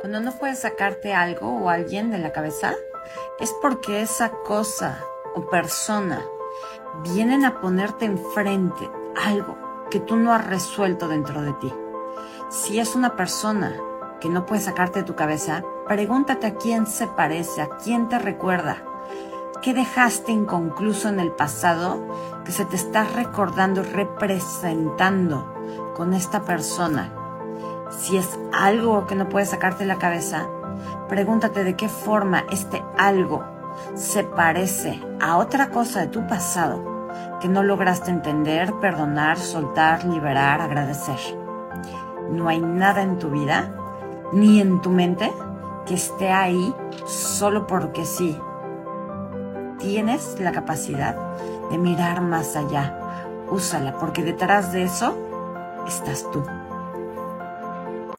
Cuando no puedes sacarte algo o alguien de la cabeza, es porque esa cosa o persona vienen a ponerte enfrente algo que tú no has resuelto dentro de ti. Si es una persona que no puedes sacarte de tu cabeza, pregúntate a quién se parece, a quién te recuerda. ¿Qué dejaste inconcluso en el pasado que se te está recordando representando con esta persona? Si es algo que no puedes sacarte de la cabeza, pregúntate de qué forma este algo se parece a otra cosa de tu pasado que no lograste entender, perdonar, soltar, liberar, agradecer. No hay nada en tu vida, ni en tu mente, que esté ahí solo porque sí. Tienes la capacidad de mirar más allá. Úsala, porque detrás de eso estás tú.